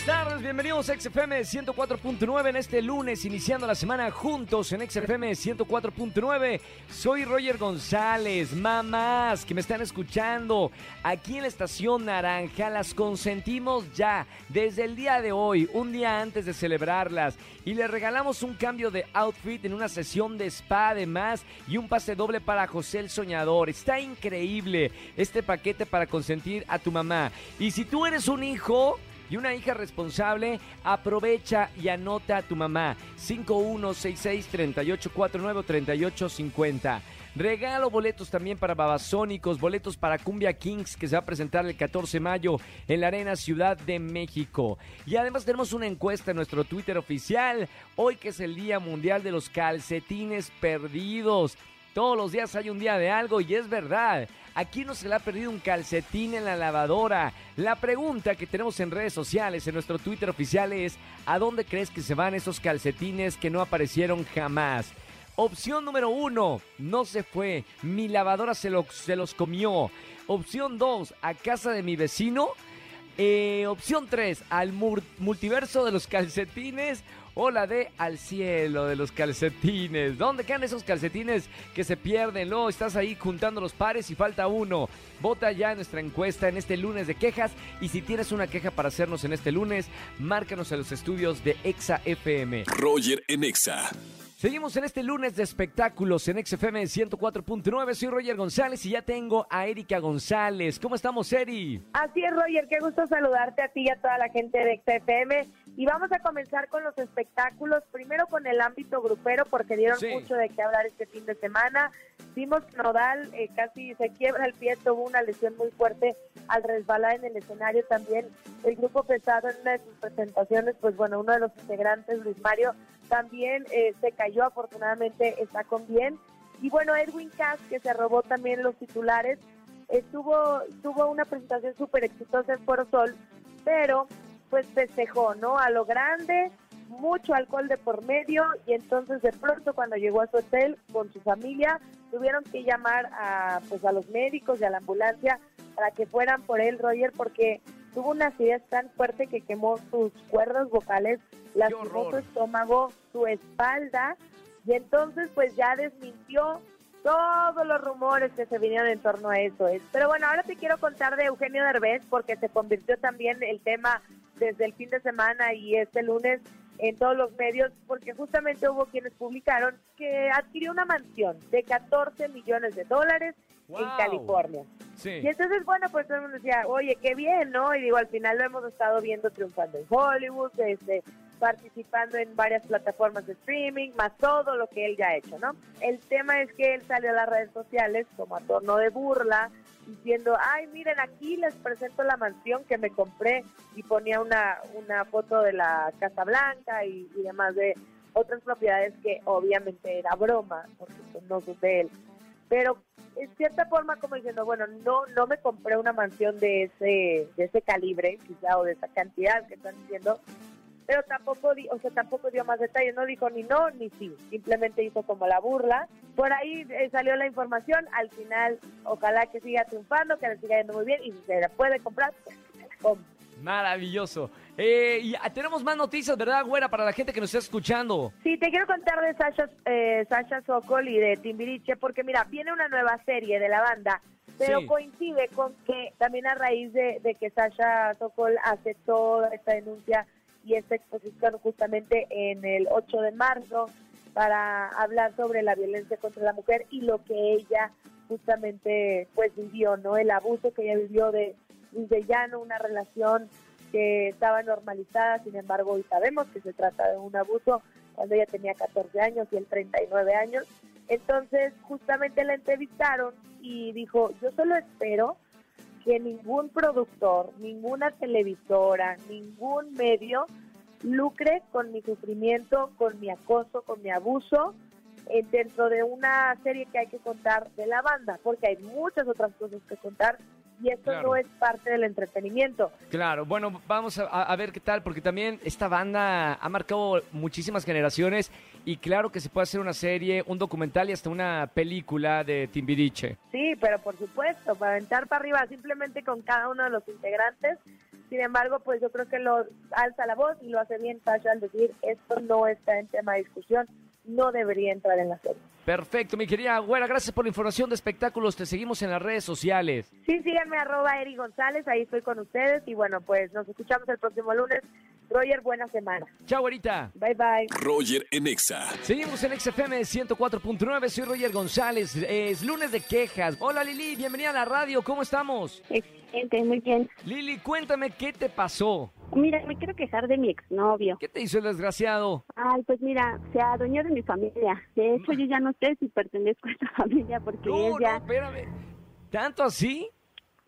Buenas tardes, bienvenidos a XFM 104.9 en este lunes, iniciando la semana juntos en XFM 104.9. Soy Roger González, mamás que me están escuchando aquí en la estación Naranja, las consentimos ya desde el día de hoy, un día antes de celebrarlas, y les regalamos un cambio de outfit en una sesión de spa además y un pase doble para José el Soñador. Está increíble este paquete para consentir a tu mamá. Y si tú eres un hijo y una hija responsable, aprovecha y anota a tu mamá. 5166-3849-3850. Regalo boletos también para Babasónicos, boletos para Cumbia Kings que se va a presentar el 14 de mayo en la Arena Ciudad de México. Y además tenemos una encuesta en nuestro Twitter oficial, hoy que es el Día Mundial de los Calcetines Perdidos. Todos los días hay un día de algo y es verdad. Aquí no se le ha perdido un calcetín en la lavadora. La pregunta que tenemos en redes sociales, en nuestro Twitter oficial es, ¿a dónde crees que se van esos calcetines que no aparecieron jamás? Opción número uno, no se fue. Mi lavadora se, lo- se los comió. Opción dos, a casa de mi vecino. Eh, opción 3, al multiverso de los calcetines. O la de al cielo de los calcetines. ¿Dónde quedan esos calcetines que se pierden? Luego estás ahí juntando los pares y falta uno. Vota ya en nuestra encuesta en este lunes de quejas. Y si tienes una queja para hacernos en este lunes, márcanos a los estudios de Exa FM. Roger en Exa. Seguimos en este lunes de espectáculos en XFM 104.9. Soy Roger González y ya tengo a Erika González. ¿Cómo estamos, Eri? Así es, Roger, qué gusto saludarte a ti y a toda la gente de XFM. Y vamos a comenzar con los espectáculos, primero con el ámbito grupero, porque dieron Sí. mucho de qué hablar este fin de semana. Vimos que Nodal eh, casi se quiebra el pie, tuvo una lesión muy fuerte al resbalar en el escenario también. El grupo pesado en una de sus presentaciones, pues bueno, uno de los integrantes, Luis Mario, también eh, se cayó, afortunadamente está con bien. Y bueno, Edwin Cass, que se robó también los titulares, estuvo tuvo una presentación súper exitosa en Foro Sol, pero pues festejó, ¿no? A lo grande, mucho alcohol de por medio y entonces de pronto cuando llegó a su hotel con su familia tuvieron que llamar a pues a los médicos y a la ambulancia para que fueran por él, Roger, porque tuvo una acidez tan fuerte que quemó sus cuerdas vocales, lastimó su estómago, su espalda y entonces pues ya desmintió todos los rumores que se vinieron en torno a eso. es. Pero bueno, ahora te quiero contar de Eugenio Derbez porque se convirtió también el tema desde el fin de semana y este lunes en todos los medios porque justamente hubo quienes publicaron que adquirió una mansión de 14 millones de dólares en Wow. California. Sí. Y entonces, bueno, pues todo el mundo decía, oye, qué bien, ¿no? Y digo, al final lo hemos estado viendo triunfando en Hollywood, este, participando en varias plataformas de streaming, más todo lo que él ya ha hecho, ¿no? El tema es que él salió a las redes sociales como a torno de burla, diciendo, ay, miren, aquí les presento la mansión que me compré y ponía una, una foto de la Casa Blanca y, y demás de otras propiedades que obviamente era broma, porque pues, no son de él. Pero en cierta forma como diciendo, bueno, no no me compré una mansión de ese de ese calibre, quizá o de esa cantidad que están diciendo, pero tampoco o sea, tampoco dio más detalles, no dijo ni no ni sí, simplemente hizo como la burla. Por ahí eh, salió la información, al final ojalá que siga triunfando, que le siga yendo muy bien y si se la puede comprar, pues, compre. Maravilloso. Eh, y ah, tenemos más noticias, ¿verdad, güera? Para la gente que nos está escuchando. Sí, te quiero contar de Sasha, eh, Sasha Sokol y de Timbiriche, porque mira, viene una nueva serie de la banda, pero Sí. coincide con que también a raíz de, de que Sasha Sokol hace toda esta denuncia esta exposición justamente en el 8 de marzo para hablar sobre la violencia contra la mujer y lo que ella justamente pues vivió, ¿no? El abuso que ella vivió de desde ya no una relación que estaba normalizada, sin embargo hoy sabemos que se trata de un abuso cuando ella tenía 14 años y él 39 años. Entonces justamente la entrevistaron y dijo, yo solo espero que ningún productor, ninguna televisora, ningún medio lucre con mi sufrimiento, con mi acoso, con mi abuso eh, dentro de una serie que hay que contar de la banda, porque hay muchas otras cosas que contar y esto Claro. no es parte del entretenimiento. Claro, bueno, vamos a, a ver qué tal, porque también esta banda ha marcado muchísimas generaciones y claro que se puede hacer una serie, un documental y hasta una película de Timbiriche. Sí, pero por supuesto, para aventar para arriba simplemente con cada uno de los integrantes. Sin embargo, pues yo creo que lo alza la voz y lo hace bien Tasha al decir esto no está en tema de discusión, no debería entrar en la serie. Perfecto, mi querida Güera, gracias por la información de espectáculos. Te seguimos en las redes sociales. Sí, síganme arroba Eri González, ahí estoy con ustedes y bueno, pues nos escuchamos el próximo lunes. Roger, buena semana. Chao, güerita. Bye, bye. Roger en Exa. Seguimos en XFM 104.9, soy Roger González. Es lunes de quejas. Hola Lili, bienvenida a la radio, ¿cómo estamos? Excelente, muy bien. Lili, cuéntame qué te pasó. Mira, me quiero quejar de mi exnovio. ¿Qué te hizo el desgraciado? Ay, pues mira, se adueñó de mi familia. De hecho, yo ya no sé si pertenezco a esta familia porque No, no, ella... espérame. ¿Tanto así?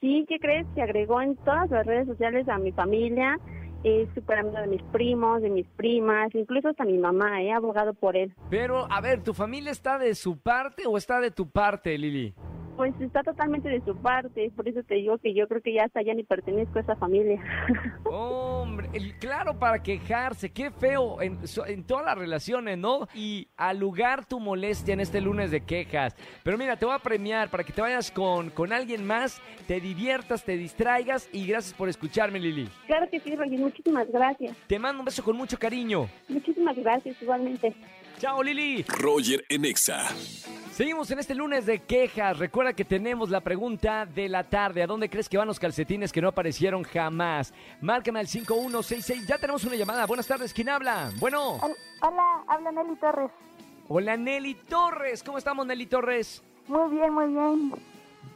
Sí, ¿qué crees? Se agregó en todas las redes sociales a mi familia. Es súper amigo de mis primos, de mis primas, incluso hasta mi mamá, he abogado por él. Pero, a ver, ¿tu familia está de su parte o está de tu parte, Lili? Pues está totalmente de su parte, por eso te digo que yo creo que ya hasta ya ni pertenezco a esa familia. Hombre, el- claro, para quejarse, qué feo en, en todas las relaciones, ¿no? Y al lugar tu molestia en este lunes de quejas. Pero mira, te voy a premiar para que te vayas con, con alguien más, te diviertas, te distraigas y gracias por escucharme, Lili. claro que sí, Roger, muchísimas gracias. Te mando un beso con mucho cariño. Muchísimas gracias igualmente. Chao, Lili. Roger en Exa. Seguimos en este lunes de quejas. Recuerda que tenemos la pregunta de la tarde. ¿A dónde crees que van los calcetines que no aparecieron jamás? Márcame al 5166. Ya tenemos una llamada. Buenas tardes. ¿Quién habla? Bueno. Hola, habla Nelly Torres. Hola, Nelly Torres. ¿Cómo estamos, Nelly Torres? Muy bien, muy bien.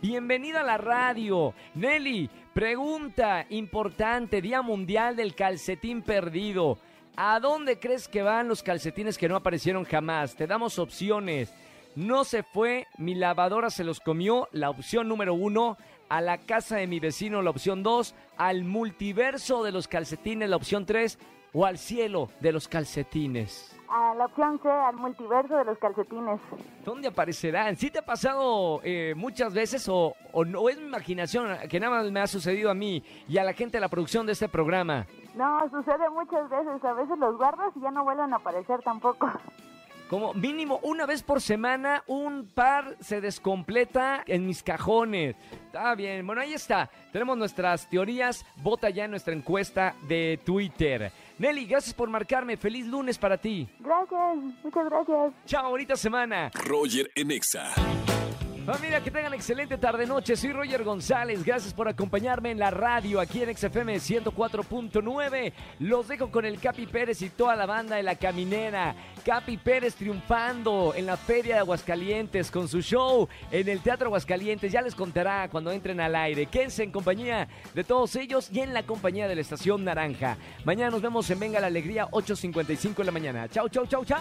Bienvenida a la radio. Nelly, pregunta importante. Día Mundial del Calcetín Perdido. ¿A dónde crees que van los calcetines que no aparecieron jamás? Te damos opciones. No se fue, mi lavadora se los comió, la opción número uno. A la casa de mi vecino, la opción dos. Al multiverso de los calcetines, la opción tres. O al cielo de los calcetines. A la opción C, al multiverso de los calcetines. ¿Dónde aparecerán? ¿Sí te ha pasado eh, muchas veces o, o no es mi imaginación que nada más me ha sucedido a mí y a la gente de la producción de este programa? No, sucede muchas veces. A veces los guardas y ya no vuelven a aparecer tampoco. Como mínimo una vez por semana un par se descompleta en mis cajones. Está bien, bueno ahí está. Tenemos nuestras teorías. Vota ya en nuestra encuesta de Twitter. Nelly, gracias por marcarme. Feliz lunes para ti. Gracias, muchas gracias. Chao, bonita semana. Roger en Exa. Familia, que tengan excelente tarde-noche. Soy Roger González. Gracias por acompañarme en la radio aquí en XFM 104.9. Los dejo con el Capi Pérez y toda la banda de La Caminera. Capi Pérez triunfando en la Feria de Aguascalientes con su show en el Teatro Aguascalientes. Ya les contará cuando entren al aire. Quédense en compañía de todos ellos y en la compañía de la Estación Naranja. Mañana nos vemos en Venga la Alegría, 8.55 de la mañana. Chau, chau, chau, chau.